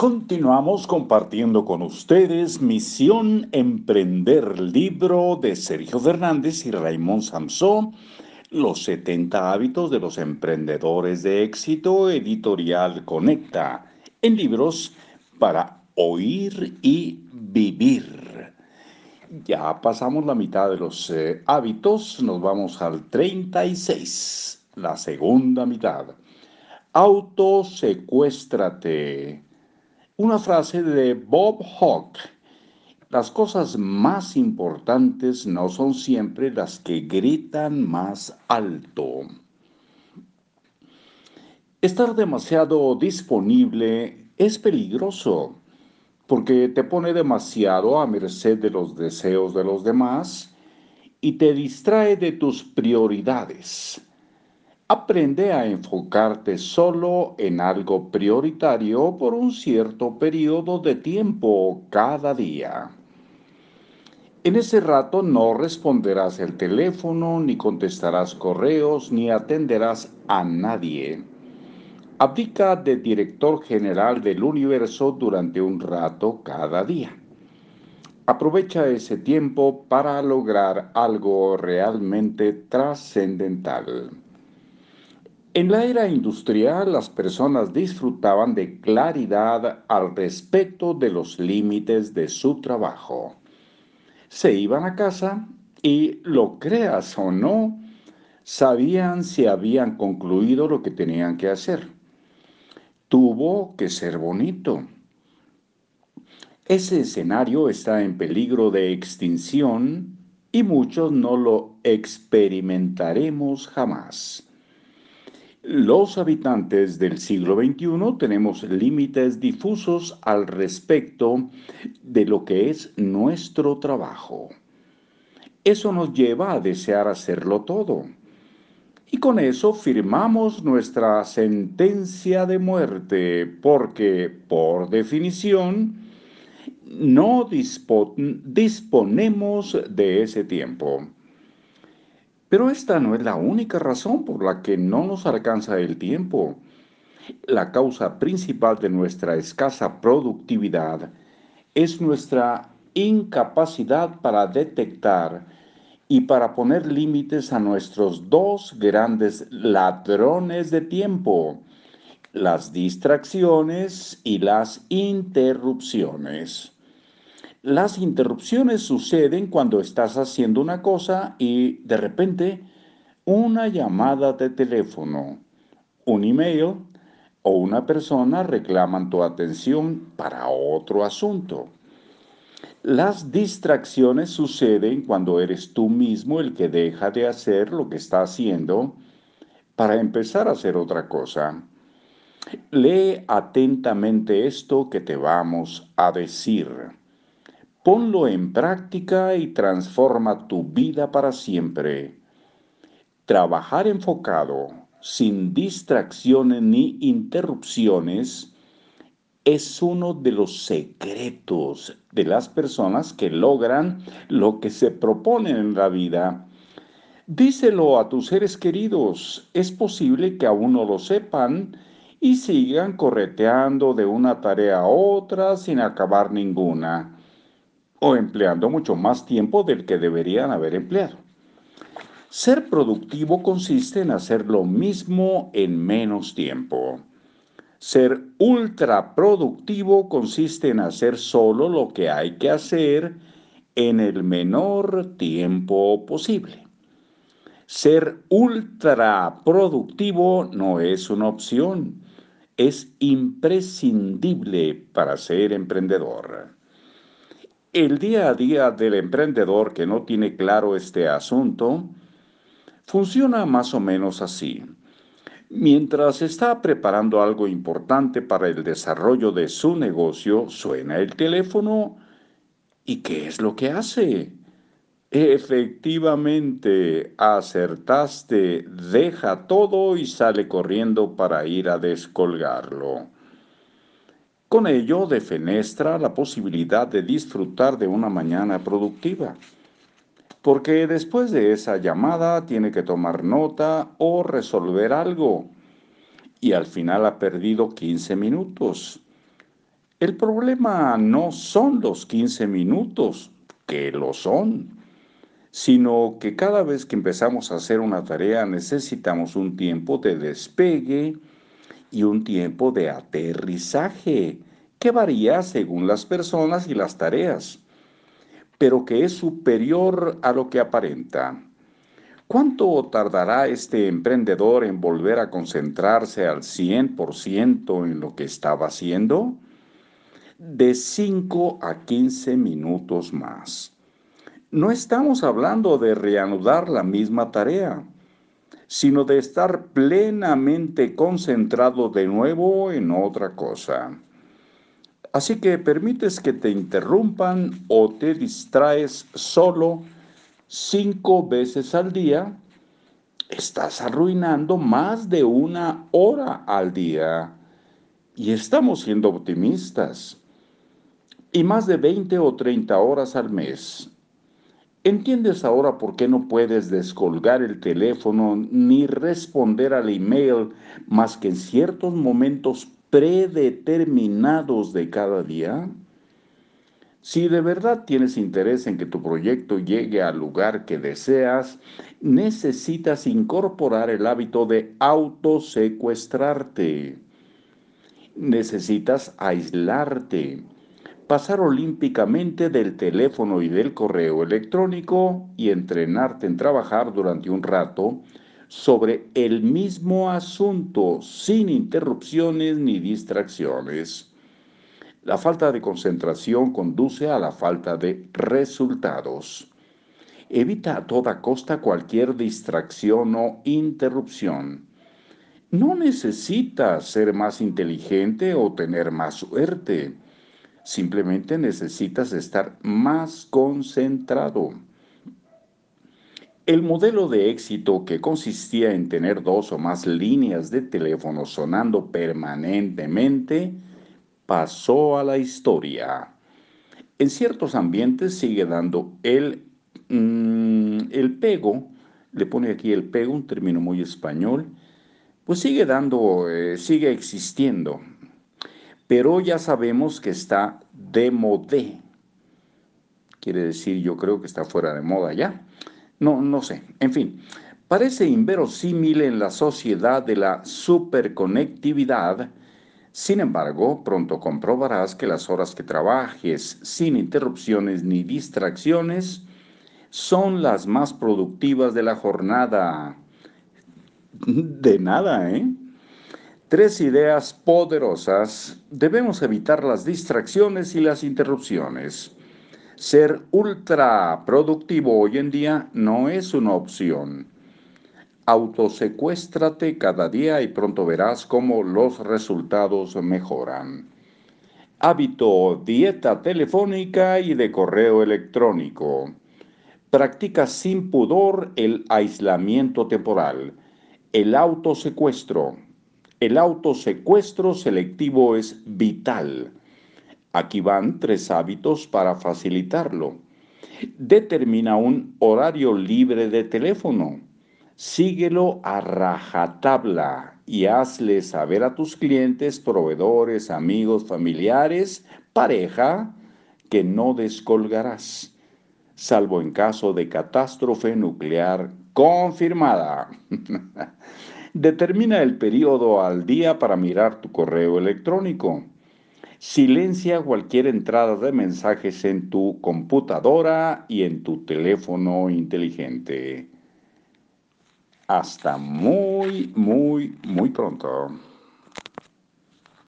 Continuamos compartiendo con ustedes Misión Emprender, libro de Sergio Fernández y Raymond Samson, Los 70 hábitos de los emprendedores de éxito, editorial Conecta, en libros para oír y vivir. Ya pasamos la mitad de los eh, hábitos, nos vamos al 36, la segunda mitad. Autosecuéstrate. Una frase de Bob Hawke. Las cosas más importantes no son siempre las que gritan más alto. Estar demasiado disponible es peligroso porque te pone demasiado a merced de los deseos de los demás y te distrae de tus prioridades. Aprende a enfocarte solo en algo prioritario por un cierto periodo de tiempo cada día. En ese rato no responderás el teléfono, ni contestarás correos, ni atenderás a nadie. Abdica de director general del universo durante un rato cada día. Aprovecha ese tiempo para lograr algo realmente trascendental. En la era industrial las personas disfrutaban de claridad al respecto de los límites de su trabajo. Se iban a casa y, lo creas o no, sabían si habían concluido lo que tenían que hacer. Tuvo que ser bonito. Ese escenario está en peligro de extinción y muchos no lo experimentaremos jamás. Los habitantes del siglo XXI tenemos límites difusos al respecto de lo que es nuestro trabajo. Eso nos lleva a desear hacerlo todo. Y con eso firmamos nuestra sentencia de muerte, porque, por definición, no disponemos de ese tiempo. Pero esta no es la única razón por la que no nos alcanza el tiempo. La causa principal de nuestra escasa productividad es nuestra incapacidad para detectar y para poner límites a nuestros dos grandes ladrones de tiempo, las distracciones y las interrupciones. Las interrupciones suceden cuando estás haciendo una cosa y de repente una llamada de teléfono, un email o una persona reclaman tu atención para otro asunto. Las distracciones suceden cuando eres tú mismo el que deja de hacer lo que está haciendo para empezar a hacer otra cosa. Lee atentamente esto que te vamos a decir. Ponlo en práctica y transforma tu vida para siempre. Trabajar enfocado, sin distracciones ni interrupciones, es uno de los secretos de las personas que logran lo que se proponen en la vida. Díselo a tus seres queridos. Es posible que aún no lo sepan y sigan correteando de una tarea a otra sin acabar ninguna o empleando mucho más tiempo del que deberían haber empleado. Ser productivo consiste en hacer lo mismo en menos tiempo. Ser ultra productivo consiste en hacer solo lo que hay que hacer en el menor tiempo posible. Ser ultra productivo no es una opción, es imprescindible para ser emprendedor. El día a día del emprendedor que no tiene claro este asunto funciona más o menos así. Mientras está preparando algo importante para el desarrollo de su negocio, suena el teléfono y ¿qué es lo que hace? Efectivamente, acertaste, deja todo y sale corriendo para ir a descolgarlo. Con ello defenestra la posibilidad de disfrutar de una mañana productiva, porque después de esa llamada tiene que tomar nota o resolver algo y al final ha perdido 15 minutos. El problema no son los 15 minutos, que lo son, sino que cada vez que empezamos a hacer una tarea necesitamos un tiempo de despegue y un tiempo de aterrizaje, que varía según las personas y las tareas, pero que es superior a lo que aparenta. ¿Cuánto tardará este emprendedor en volver a concentrarse al 100% en lo que estaba haciendo? de 5 a 15 minutos más. No estamos hablando de reanudar la misma tarea, sino de estar plenamente concentrado de nuevo en otra cosa. Así que permites que te interrumpan o te distraes solo cinco veces al día, estás arruinando más de una hora al día. Y estamos siendo optimistas y más de 20 o 30 horas al mes. ¿Entiendes ahora por qué no puedes descolgar el teléfono ni responder al email más que en ciertos momentos predeterminados de cada día? Si de verdad tienes interés en que tu proyecto llegue al lugar que deseas, necesitas incorporar el hábito de autosecuestrarte. Necesitas aislarte pasar olímpicamente del teléfono y del correo electrónico y entrenarte en trabajar durante un rato sobre el mismo asunto sin interrupciones ni distracciones. La falta de concentración conduce a la falta de resultados. Evita a toda costa cualquier distracción o interrupción. No necesitas ser más inteligente o tener más suerte Simplemente necesitas estar más concentrado. El modelo de éxito que consistía en tener dos o más líneas de teléfono sonando permanentemente pasó a la historia. En ciertos ambientes sigue dando el, mm, el pego, le pone aquí el pego, un término muy español, pues sigue dando, eh, sigue existiendo pero ya sabemos que está de modé. Quiere decir, yo creo que está fuera de moda ya. No, no sé. En fin, parece inverosímil en la sociedad de la superconectividad. Sin embargo, pronto comprobarás que las horas que trabajes sin interrupciones ni distracciones son las más productivas de la jornada. De nada, ¿eh? Tres ideas poderosas. Debemos evitar las distracciones y las interrupciones. Ser ultra productivo hoy en día no es una opción. Autosecuéstrate cada día y pronto verás cómo los resultados mejoran. Hábito, dieta telefónica y de correo electrónico. Practica sin pudor el aislamiento temporal, el autosecuestro el autosecuestro selectivo es vital. Aquí van tres hábitos para facilitarlo. Determina un horario libre de teléfono. Síguelo a rajatabla y hazle saber a tus clientes, proveedores, amigos, familiares, pareja, que no descolgarás, salvo en caso de catástrofe nuclear confirmada. Determina el periodo al día para mirar tu correo electrónico. Silencia cualquier entrada de mensajes en tu computadora y en tu teléfono inteligente. Hasta muy, muy, muy pronto.